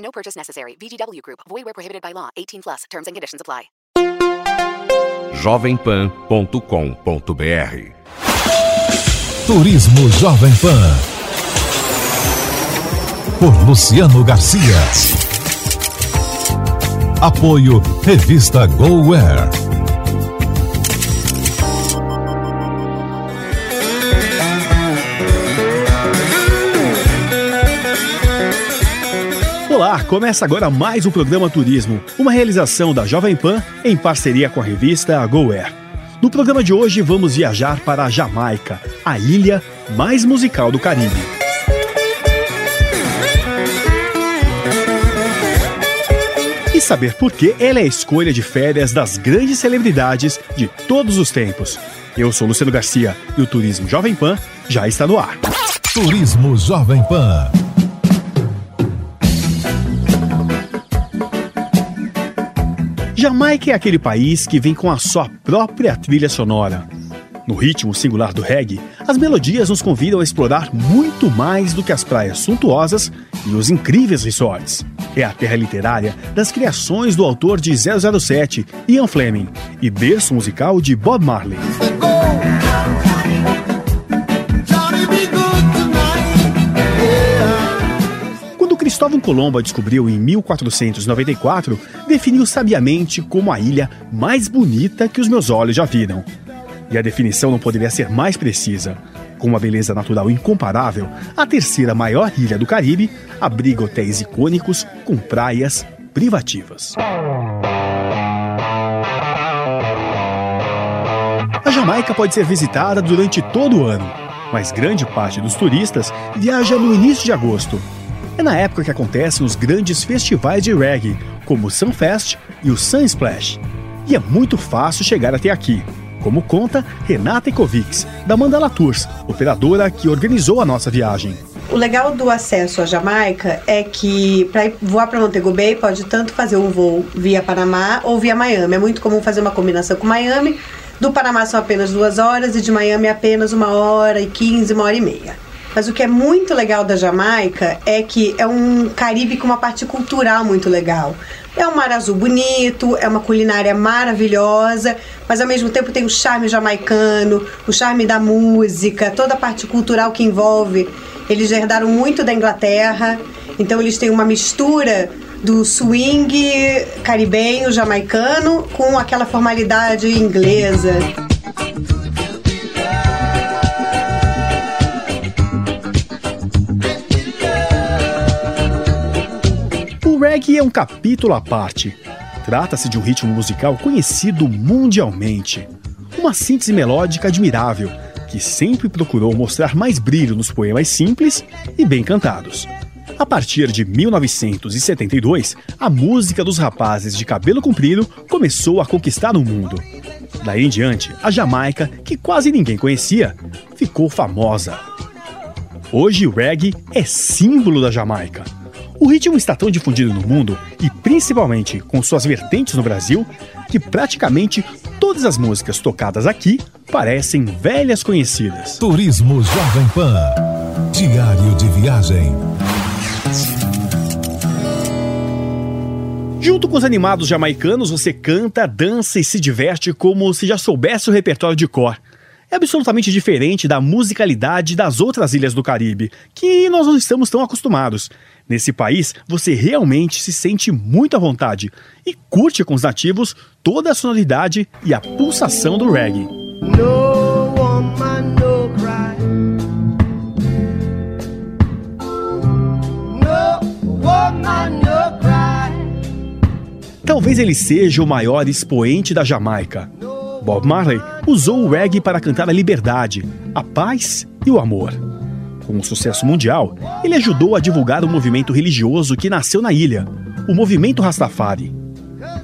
No purchase necessary. VGW Group. Void where prohibited by law. 18 plus. Terms and conditions apply. jovempan.com.br Turismo Jovem Pan. Por Luciano Garcia. Apoio Revista GoWare. Olá, começa agora mais um programa Turismo, uma realização da Jovem Pan em parceria com a revista GoAir. No programa de hoje vamos viajar para a Jamaica, a ilha mais musical do Caribe. E saber por que ela é a escolha de férias das grandes celebridades de todos os tempos. Eu sou Luciano Garcia e o Turismo Jovem Pan já está no ar. Turismo Jovem Pan. Jamaica é aquele país que vem com a sua própria trilha sonora. No ritmo singular do reggae, as melodias nos convidam a explorar muito mais do que as praias suntuosas e os incríveis resorts. É a terra literária das criações do autor de 007, Ian Fleming, e berço musical de Bob Marley. Cristóvão Colombo a descobriu em 1494, definiu sabiamente como a ilha mais bonita que os meus olhos já viram. E a definição não poderia ser mais precisa. Com uma beleza natural incomparável, a terceira maior ilha do Caribe abriga hotéis icônicos com praias privativas. A Jamaica pode ser visitada durante todo o ano, mas grande parte dos turistas viaja no início de agosto. É na época que acontecem os grandes festivais de reggae, como o Sunfest e o Sunsplash. E é muito fácil chegar até aqui, como conta Renata Ikovics, da Mandala Tours, operadora que organizou a nossa viagem. O legal do acesso à Jamaica é que para voar para Montego Bay pode tanto fazer um voo via Panamá ou via Miami. É muito comum fazer uma combinação com Miami. Do Panamá são apenas duas horas e de Miami apenas uma hora e quinze, uma hora e meia. Mas o que é muito legal da Jamaica é que é um Caribe com uma parte cultural muito legal. É um mar azul bonito, é uma culinária maravilhosa, mas ao mesmo tempo tem o charme jamaicano, o charme da música, toda a parte cultural que envolve. Eles herdaram muito da Inglaterra, então eles têm uma mistura do swing caribenho jamaicano com aquela formalidade inglesa. Reggae é um capítulo à parte. Trata-se de um ritmo musical conhecido mundialmente. Uma síntese melódica admirável, que sempre procurou mostrar mais brilho nos poemas simples e bem cantados. A partir de 1972, a música dos rapazes de cabelo comprido começou a conquistar o mundo. Daí em diante, a Jamaica, que quase ninguém conhecia, ficou famosa. Hoje o reggae é símbolo da Jamaica. O ritmo está tão difundido no mundo, e principalmente com suas vertentes no Brasil, que praticamente todas as músicas tocadas aqui parecem velhas conhecidas. Turismo Jovem Pan. Diário de viagem. Junto com os animados jamaicanos, você canta, dança e se diverte como se já soubesse o repertório de cor. É absolutamente diferente da musicalidade das outras ilhas do Caribe, que nós não estamos tão acostumados. Nesse país, você realmente se sente muito à vontade e curte com os nativos toda a sonoridade e a pulsação do reggae. No woman, no cry. No woman. Talvez ele seja o maior expoente da Jamaica. Bob Marley usou o reggae para cantar a liberdade, a paz e o amor. Com o sucesso mundial, ele ajudou a divulgar o movimento religioso que nasceu na ilha, o movimento Rastafari.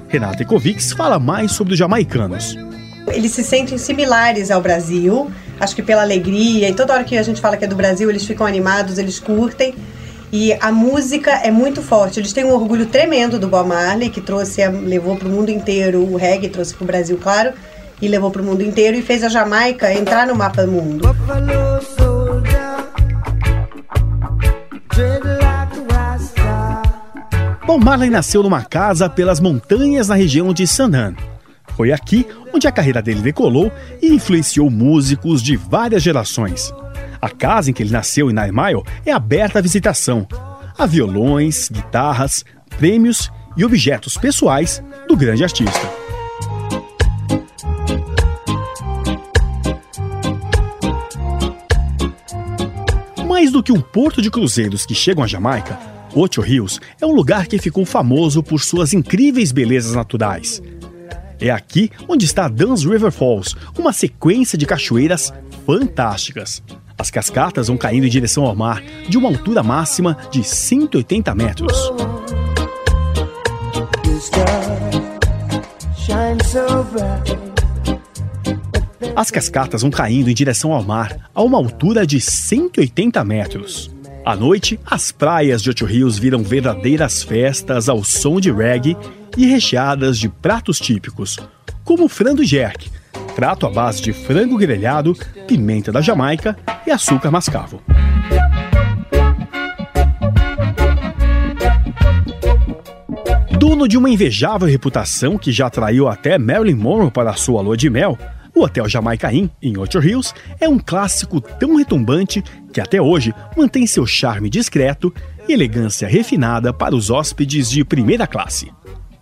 Renata Ecovics fala mais sobre os jamaicanos. Eles se sentem similares ao Brasil, acho que pela alegria, e toda hora que a gente fala que é do Brasil, eles ficam animados, eles curtem. E a música é muito forte. Eles têm um orgulho tremendo do Bob Marley, que trouxe, levou para o mundo inteiro o reggae, trouxe para o Brasil, claro, e levou para o mundo inteiro e fez a Jamaica entrar no mapa do mundo. Bob Marley nasceu numa casa pelas montanhas na região de Sanaan. Foi aqui onde a carreira dele decolou e influenciou músicos de várias gerações. A casa em que ele nasceu, em Nine Mile, é aberta à visitação. Há violões, guitarras, prêmios e objetos pessoais do grande artista. Mais do que um porto de cruzeiros que chegam à Jamaica, Ocho Rios é um lugar que ficou famoso por suas incríveis belezas naturais. É aqui onde está Duns River Falls, uma sequência de cachoeiras fantásticas. As cascatas vão caindo em direção ao mar de uma altura máxima de 180 metros. The As cascatas vão caindo em direção ao mar a uma altura de 180 metros. À noite, as praias de Ocho Rios viram verdadeiras festas ao som de reggae e recheadas de pratos típicos, como frango jerk, prato à base de frango grelhado, pimenta da Jamaica e açúcar mascavo. Dono de uma invejável reputação que já atraiu até Marilyn Monroe para sua lua de mel, o Hotel Jamaica Inn, em Ocho Rios, é um clássico tão retumbante que até hoje mantém seu charme discreto e elegância refinada para os hóspedes de primeira classe.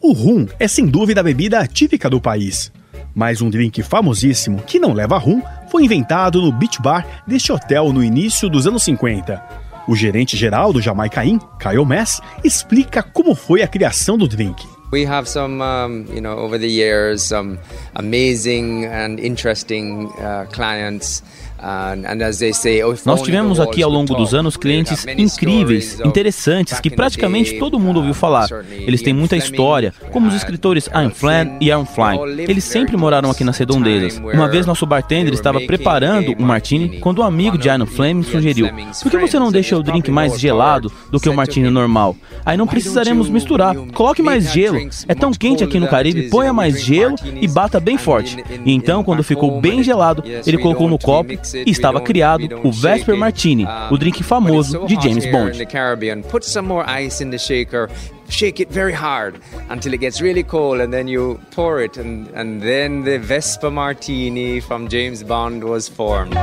O rum é sem dúvida a bebida típica do país, mas um drink famosíssimo que não leva rum foi inventado no Beach Bar deste hotel no início dos anos 50. O gerente geral do Jamaica Inn, Kyle Mass, explica como foi a criação do drink. We have some, um, you know, over the years, some amazing and interesting uh, clients. Oh, Nós tivemos aqui ao longo dos anos clientes incríveis, interessantes, que praticamente todo mundo ouviu falar. Eles têm muita história, como os escritores Ian Flan e Aaron Flynn. Eles sempre moraram aqui nas redondezas. Uma vez nosso bartender estava preparando um martini quando o amigo de Ian of Fleming sugeriu: Por que você não deixa o drink mais gelado do que o martini normal? Aí não "Why don't precisaremos misturar. Coloque mais gelo. É tão quente aqui no Caribe, ponha mais gelo e bata bem forte. E então, quando ficou bem gelado, ele colocou no copo e estava criado o Vesper. Martini, Um, o drink famoso so de James Bond. in the Caribbean, put some more ice in the shaker, shake it very hard until it gets really cold, and then you pour it, and, and then the Vespa Martini from James Bond was formed.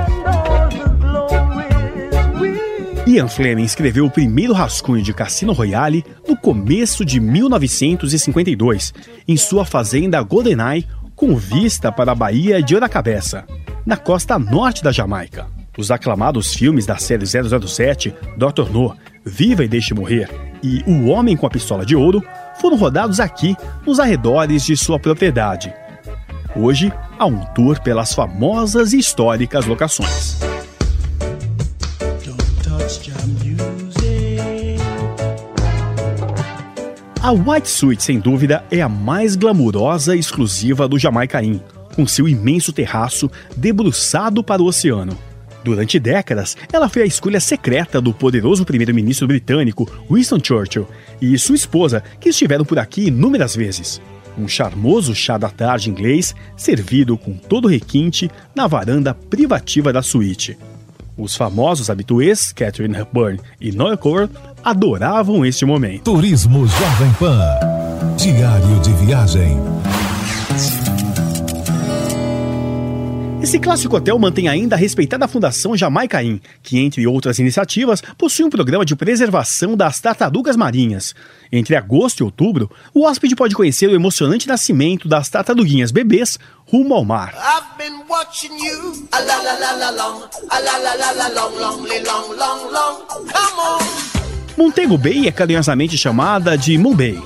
Ian Fleming escreveu o primeiro rascunho de Cassino Royale no começo de 1952, em sua fazenda GoldenEye, com vista para a Baía de Oracabeça, na costa norte da Jamaica. Os aclamados filmes da série 007, Dr. No, Viva e Deixe Morrer e O Homem com a Pistola de Ouro foram rodados aqui, nos arredores de sua propriedade. Hoje, há um tour pelas famosas e históricas locações. A White Suite, sem dúvida, é a mais glamurosa e exclusiva do Jamaica Inn, com seu imenso terraço debruçado para o oceano. Durante décadas, ela foi a escolha secreta do poderoso primeiro-ministro britânico Winston Churchill e sua esposa, que estiveram por aqui inúmeras vezes. Um charmoso chá da tarde inglês, servido com todo requinte na varanda privativa da suíte. Os famosos habituês, Catherine Hepburn e Noel Coward, adoravam este momento. Turismo Jovem Pan. Diário de viagem. Esse clássico hotel mantém ainda a respeitada Fundação Jamaica Inn, que, entre outras iniciativas, possui um programa de preservação das tartarugas marinhas. Entre agosto e outubro, o hóspede pode conhecer o emocionante nascimento das tartaruguinhas bebês rumo ao mar. Montego Bay é carinhosamente chamada de Bay.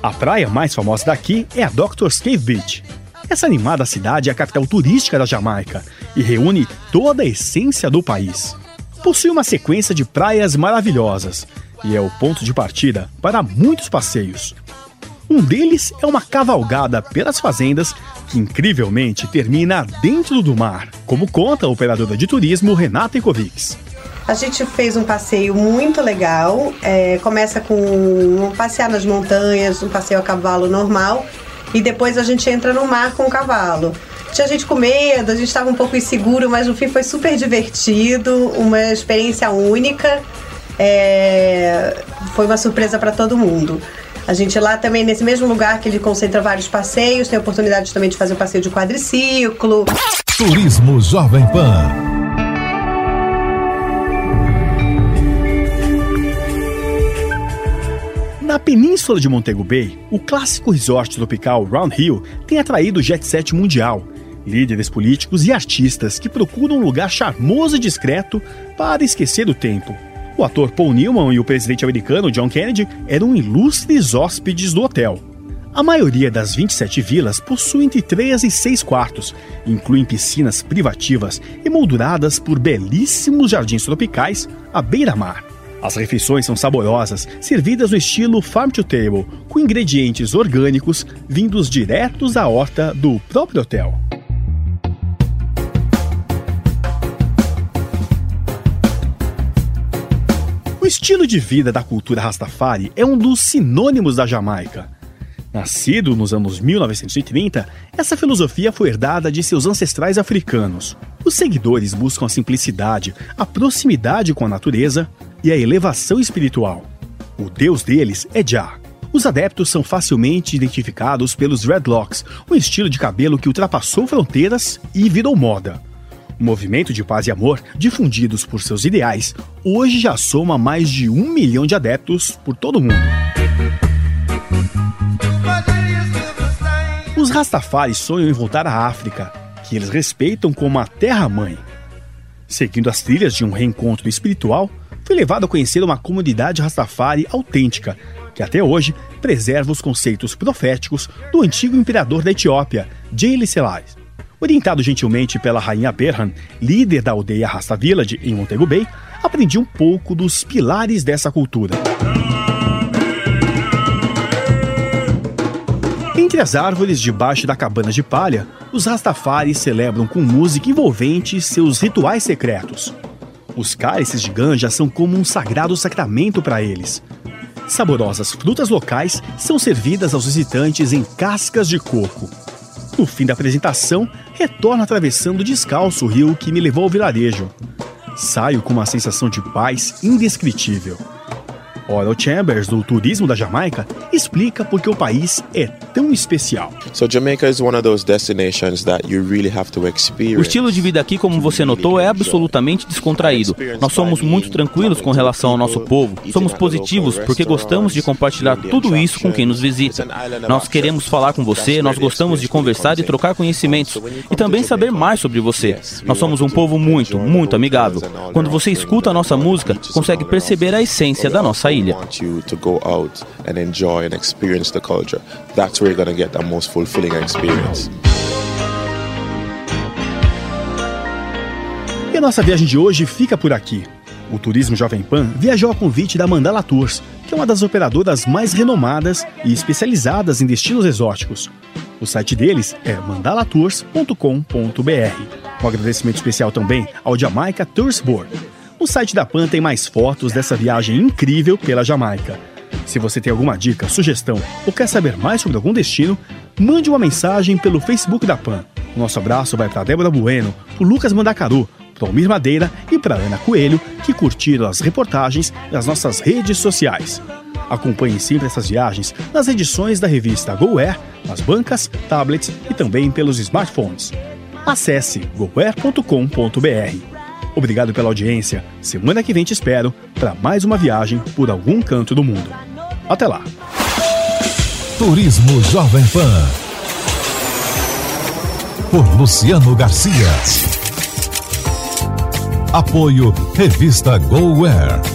A praia mais famosa daqui é a Doctor's Cave Beach. Essa animada cidade é a capital turística da Jamaica e reúne toda a essência do país. Possui uma sequência de praias maravilhosas e é o ponto de partida para muitos passeios. Um deles é uma cavalgada pelas fazendas que incrivelmente termina dentro do mar, como conta a operadora de turismo Renata Ikovics. A gente fez um passeio muito legal. É, começa com um passear nas montanhas, um passeio a cavalo normal, e depois a gente entra no mar com o cavalo. Tinha gente com medo, a gente estava um pouco inseguro, mas no fim foi super divertido, uma experiência única. É, foi uma surpresa para todo mundo. A gente lá também, nesse mesmo lugar que ele concentra vários passeios, tem a oportunidade também de fazer o passeio de quadriciclo. Turismo Jovem Pan. Na península de Montego Bay, o clássico resort tropical Round Hill tem atraído o jet set mundial, líderes políticos e artistas que procuram um lugar charmoso e discreto para esquecer o tempo. O ator Paul Newman e o presidente americano John Kennedy eram ilustres hóspedes do hotel. A maioria das 27 vilas possui entre 3 e 6 quartos, incluem piscinas privativas emolduradas por belíssimos jardins tropicais à beira-mar. As refeições são saborosas, servidas no estilo farm to table, com ingredientes orgânicos vindos diretos da horta do próprio hotel. O estilo de vida da cultura Rastafari é um dos sinônimos da Jamaica. Nascido nos anos 1930, essa filosofia foi herdada de seus ancestrais africanos. Os seguidores buscam a simplicidade, a proximidade com a natureza e a elevação espiritual. O deus deles é Jah. Os adeptos são facilmente identificados pelos dreadlocks, um estilo de cabelo que ultrapassou fronteiras e virou moda. O movimento de paz e amor, difundidos por seus ideais, hoje já soma mais de um milhão de adeptos por todo o mundo. Os Rastafaris sonham em voltar à África, que eles respeitam como a terra-mãe. Seguindo as trilhas de um reencontro espiritual, foi levado a conhecer uma comunidade Rastafari autêntica, que até hoje preserva os conceitos proféticos do antigo imperador da Etiópia, Haile Selassie. Orientado gentilmente pela rainha Berhan, líder da aldeia Rasta Village em Montego Bay, aprendi um pouco dos pilares dessa cultura. Entre as árvores debaixo da cabana de palha, os Rastafaris celebram com música envolvente seus rituais secretos. Os cálices de ganja são como um sagrado sacramento para eles. Saborosas frutas locais são servidas aos visitantes em cascas de coco. No fim da apresentação, retorno atravessando descalço o rio que me levou ao vilarejo. Saio com uma sensação de paz indescritível. Oral Chambers, do turismo da Jamaica, explica por que o país é tão especial. So Jamaica is one of those destinations that you really have to experience. O estilo de vida aqui, como você notou, é absolutamente descontraído. Nós somos muito tranquilos com relação ao nosso povo. Somos positivos porque gostamos de compartilhar tudo isso com quem nos visita. Nós queremos falar com você, nós gostamos de conversar e trocar conhecimentos e também saber mais sobre você. Nós somos um povo muito, muito amigável. Quando você escuta a nossa música, consegue perceber a essência da nossa ilha. Want you to go out and enjoy and experience the culture. That's where you're going to get the most fulfilling experience. E a nossa viagem de hoje fica por aqui. O Turismo Jovem Pan viajou a convite da Mandala Tours, que é uma das operadoras mais renomadas e especializadas em destinos exóticos. O site deles é mandalatours.com.br. Um agradecimento especial também ao Jamaica Tours Board. O site da Pan tem mais fotos dessa viagem incrível pela Jamaica. Se você tem alguma dica, sugestão ou quer saber mais sobre algum destino, mande uma mensagem pelo Facebook da Pan. O nosso abraço vai para Débora Bueno, para Lucas Mandacaru, para Almir Madeira e para Ana Coelho, que curtiram as reportagens das nossas redes sociais. Acompanhe sempre essas viagens nas edições da revista GoAir, nas bancas, tablets e também pelos smartphones. Acesse goair.com.br. Obrigado pela audiência. Semana que vem te espero para mais uma viagem por algum canto do mundo. Até lá. Turismo Jovem Pan. Por Luciano Garcia. Apoio Revista GoWare.